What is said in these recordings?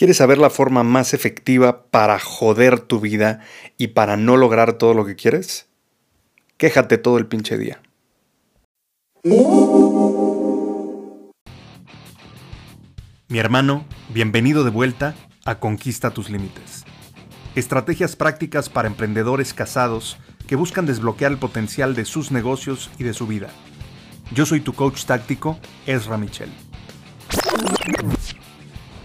¿Quieres saber la forma más efectiva para joder tu vida y para no lograr todo lo que quieres? Quéjate todo el pinche día. Mi hermano, bienvenido de vuelta a Conquista tus Límites. Estrategias prácticas para emprendedores casados que buscan desbloquear el potencial de sus negocios y de su vida. Yo soy tu coach táctico, Ezra Michel.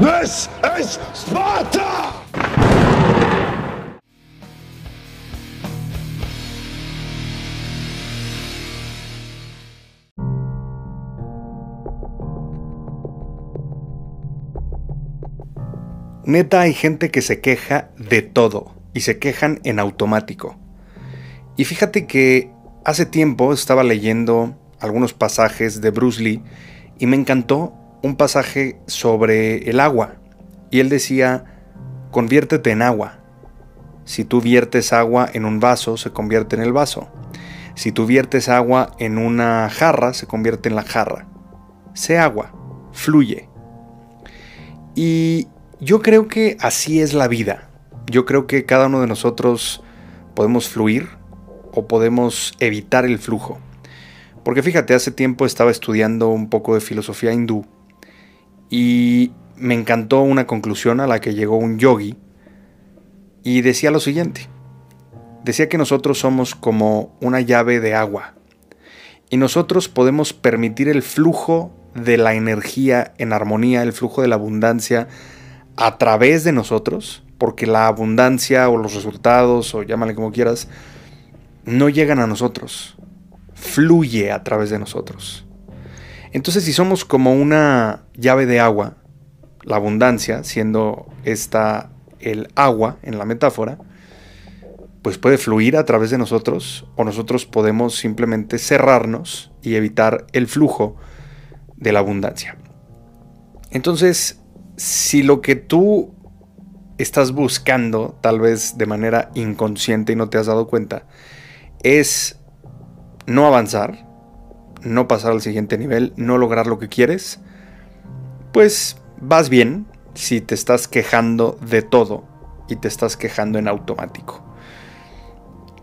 Is Sparta! Neta, hay gente que se queja de todo y se quejan en automático. Y fíjate que hace tiempo estaba leyendo algunos pasajes de Bruce Lee y me encantó un pasaje sobre el agua. Y él decía, conviértete en agua. Si tú viertes agua en un vaso, se convierte en el vaso. Si tú viertes agua en una jarra, se convierte en la jarra. Sé agua, fluye. Y yo creo que así es la vida. Yo creo que cada uno de nosotros podemos fluir o podemos evitar el flujo. Porque fíjate, hace tiempo estaba estudiando un poco de filosofía hindú y me encantó una conclusión a la que llegó un yogi y decía lo siguiente. Decía que nosotros somos como una llave de agua y nosotros podemos permitir el flujo de la energía en armonía, el flujo de la abundancia a través de nosotros, porque la abundancia o los resultados o llámale como quieras, no llegan a nosotros, fluye a través de nosotros. Entonces si somos como una llave de agua, la abundancia siendo esta el agua en la metáfora, pues puede fluir a través de nosotros o nosotros podemos simplemente cerrarnos y evitar el flujo de la abundancia. Entonces, si lo que tú estás buscando, tal vez de manera inconsciente y no te has dado cuenta, es no avanzar, no pasar al siguiente nivel, no lograr lo que quieres, pues vas bien si te estás quejando de todo y te estás quejando en automático.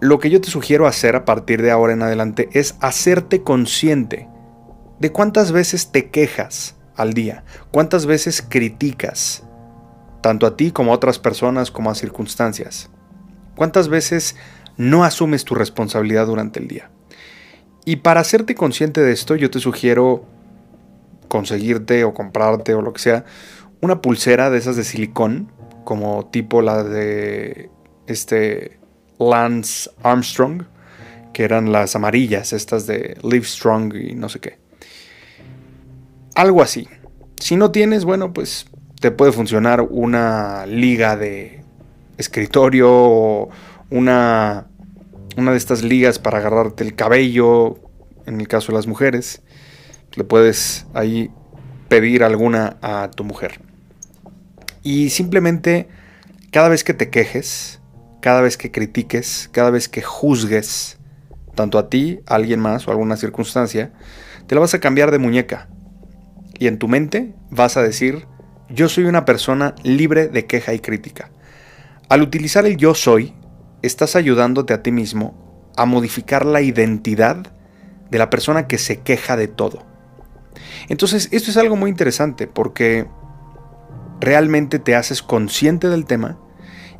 Lo que yo te sugiero hacer a partir de ahora en adelante es hacerte consciente de cuántas veces te quejas al día, cuántas veces criticas, tanto a ti como a otras personas como a circunstancias. ¿Cuántas veces no asumes tu responsabilidad durante el día? Y para hacerte consciente de esto, yo te sugiero conseguirte o comprarte o lo que sea una pulsera de esas de silicón, como tipo la de este Lance Armstrong, que eran las amarillas, estas de Live Strong y no sé qué. Algo así. Si no tienes, bueno, pues te puede funcionar una liga de escritorio o una una de estas ligas para agarrarte el cabello, en el caso de las mujeres. Le puedes ahí pedir alguna a tu mujer. Y simplemente cada vez que te quejes, cada vez que critiques, cada vez que juzgues, tanto a ti, a alguien más o a alguna circunstancia, te la vas a cambiar de muñeca. Y en tu mente vas a decir, yo soy una persona libre de queja y crítica. Al utilizar el yo soy, estás ayudándote a ti mismo a modificar la identidad de la persona que se queja de todo. Entonces, esto es algo muy interesante porque realmente te haces consciente del tema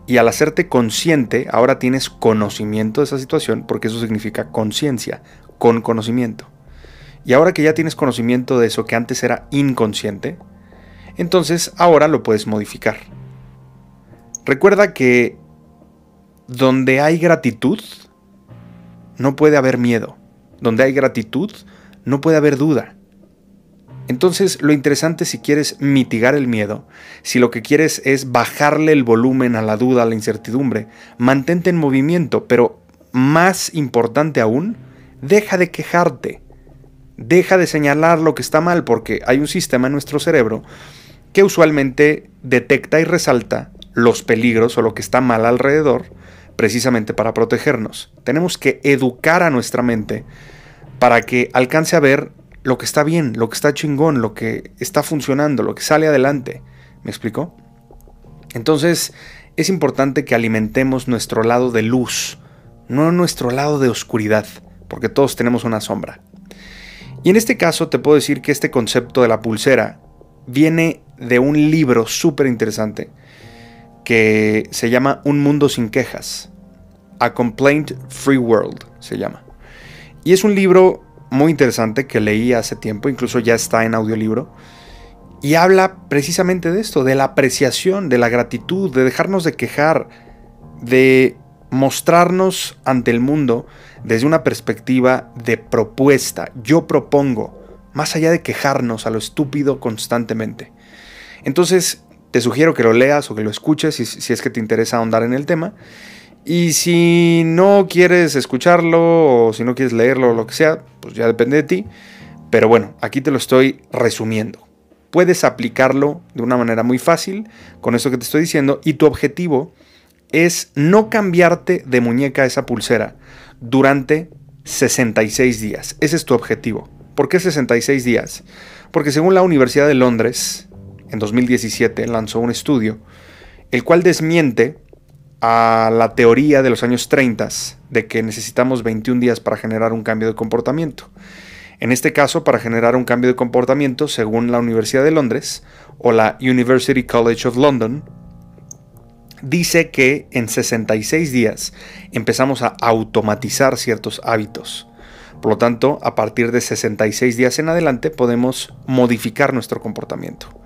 y al hacerte consciente, ahora tienes conocimiento de esa situación, porque eso significa conciencia, con conocimiento. Y ahora que ya tienes conocimiento de eso que antes era inconsciente, entonces ahora lo puedes modificar. Recuerda que donde hay gratitud, no puede haber miedo. Donde hay gratitud, no puede haber duda. Entonces, lo interesante si quieres mitigar el miedo, si lo que quieres es bajarle el volumen a la duda, a la incertidumbre, mantente en movimiento, pero más importante aún, deja de quejarte. Deja de señalar lo que está mal porque hay un sistema en nuestro cerebro que usualmente detecta y resalta los peligros o lo que está mal alrededor precisamente para protegernos. Tenemos que educar a nuestra mente para que alcance a ver lo que está bien, lo que está chingón, lo que está funcionando, lo que sale adelante. ¿Me explico? Entonces es importante que alimentemos nuestro lado de luz, no nuestro lado de oscuridad, porque todos tenemos una sombra. Y en este caso te puedo decir que este concepto de la pulsera viene de un libro súper interesante que se llama Un Mundo sin Quejas. A Complaint Free World se llama. Y es un libro muy interesante que leí hace tiempo, incluso ya está en audiolibro. Y habla precisamente de esto, de la apreciación, de la gratitud, de dejarnos de quejar, de mostrarnos ante el mundo desde una perspectiva de propuesta. Yo propongo, más allá de quejarnos a lo estúpido constantemente. Entonces, te sugiero que lo leas o que lo escuches si, es que te interesa ahondar en el tema. Y si no quieres escucharlo o si no quieres leerlo o lo que sea, pues ya depende de ti. Pero bueno, aquí te lo estoy resumiendo. Puedes aplicarlo de una manera muy fácil con eso que te estoy diciendo y tu objetivo es no cambiarte de muñeca esa pulsera durante 66 días. Ese es tu objetivo. ¿Por qué 66 días? Porque según la Universidad de Londres, en 2017 lanzó un estudio, el cual desmiente a la teoría de los años 30 de que necesitamos 21 días para generar un cambio de comportamiento. En este caso, para generar un cambio de comportamiento, según la Universidad de Londres o la University College of London, dice que en 66 días empezamos a automatizar ciertos hábitos. Por lo tanto, a partir de 66 días en adelante podemos modificar nuestro comportamiento.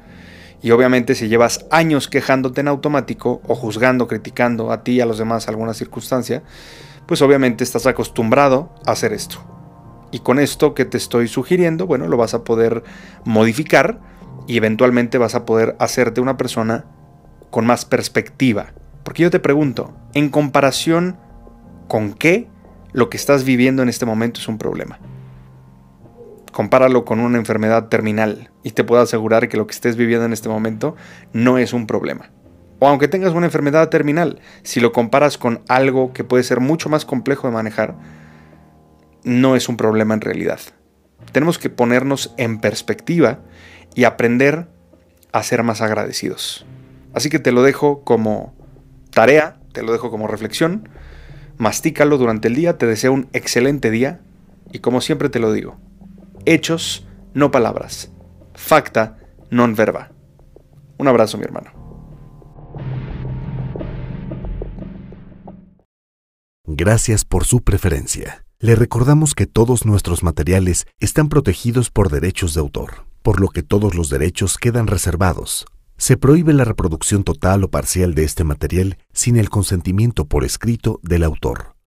Y obviamente si llevas años quejándote en automático o juzgando, criticando a ti y a los demás alguna circunstancia, pues obviamente estás acostumbrado a hacer esto. Y con esto que te estoy sugiriendo, bueno, lo vas a poder modificar y eventualmente vas a poder hacerte una persona con más perspectiva. Porque yo te pregunto, ¿en comparación con qué lo que estás viviendo en este momento es un problema? Compáralo con una enfermedad terminal y te puedo asegurar que lo que estés viviendo en este momento no es un problema. O aunque tengas una enfermedad terminal, si lo comparas con algo que puede ser mucho más complejo de manejar, no es un problema en realidad. Tenemos que ponernos en perspectiva y aprender a ser más agradecidos. Así que te lo dejo como tarea, te lo dejo como reflexión. Mastícalo durante el día, te deseo un excelente día y como siempre te lo digo, hechos, no palabras. Facta, non verba. Un abrazo, mi hermano. Gracias por su preferencia. Le recordamos que todos nuestros materiales están protegidos por derechos de autor, por lo que todos los derechos quedan reservados. Se prohíbe la reproducción total o parcial de este material sin el consentimiento por escrito del autor.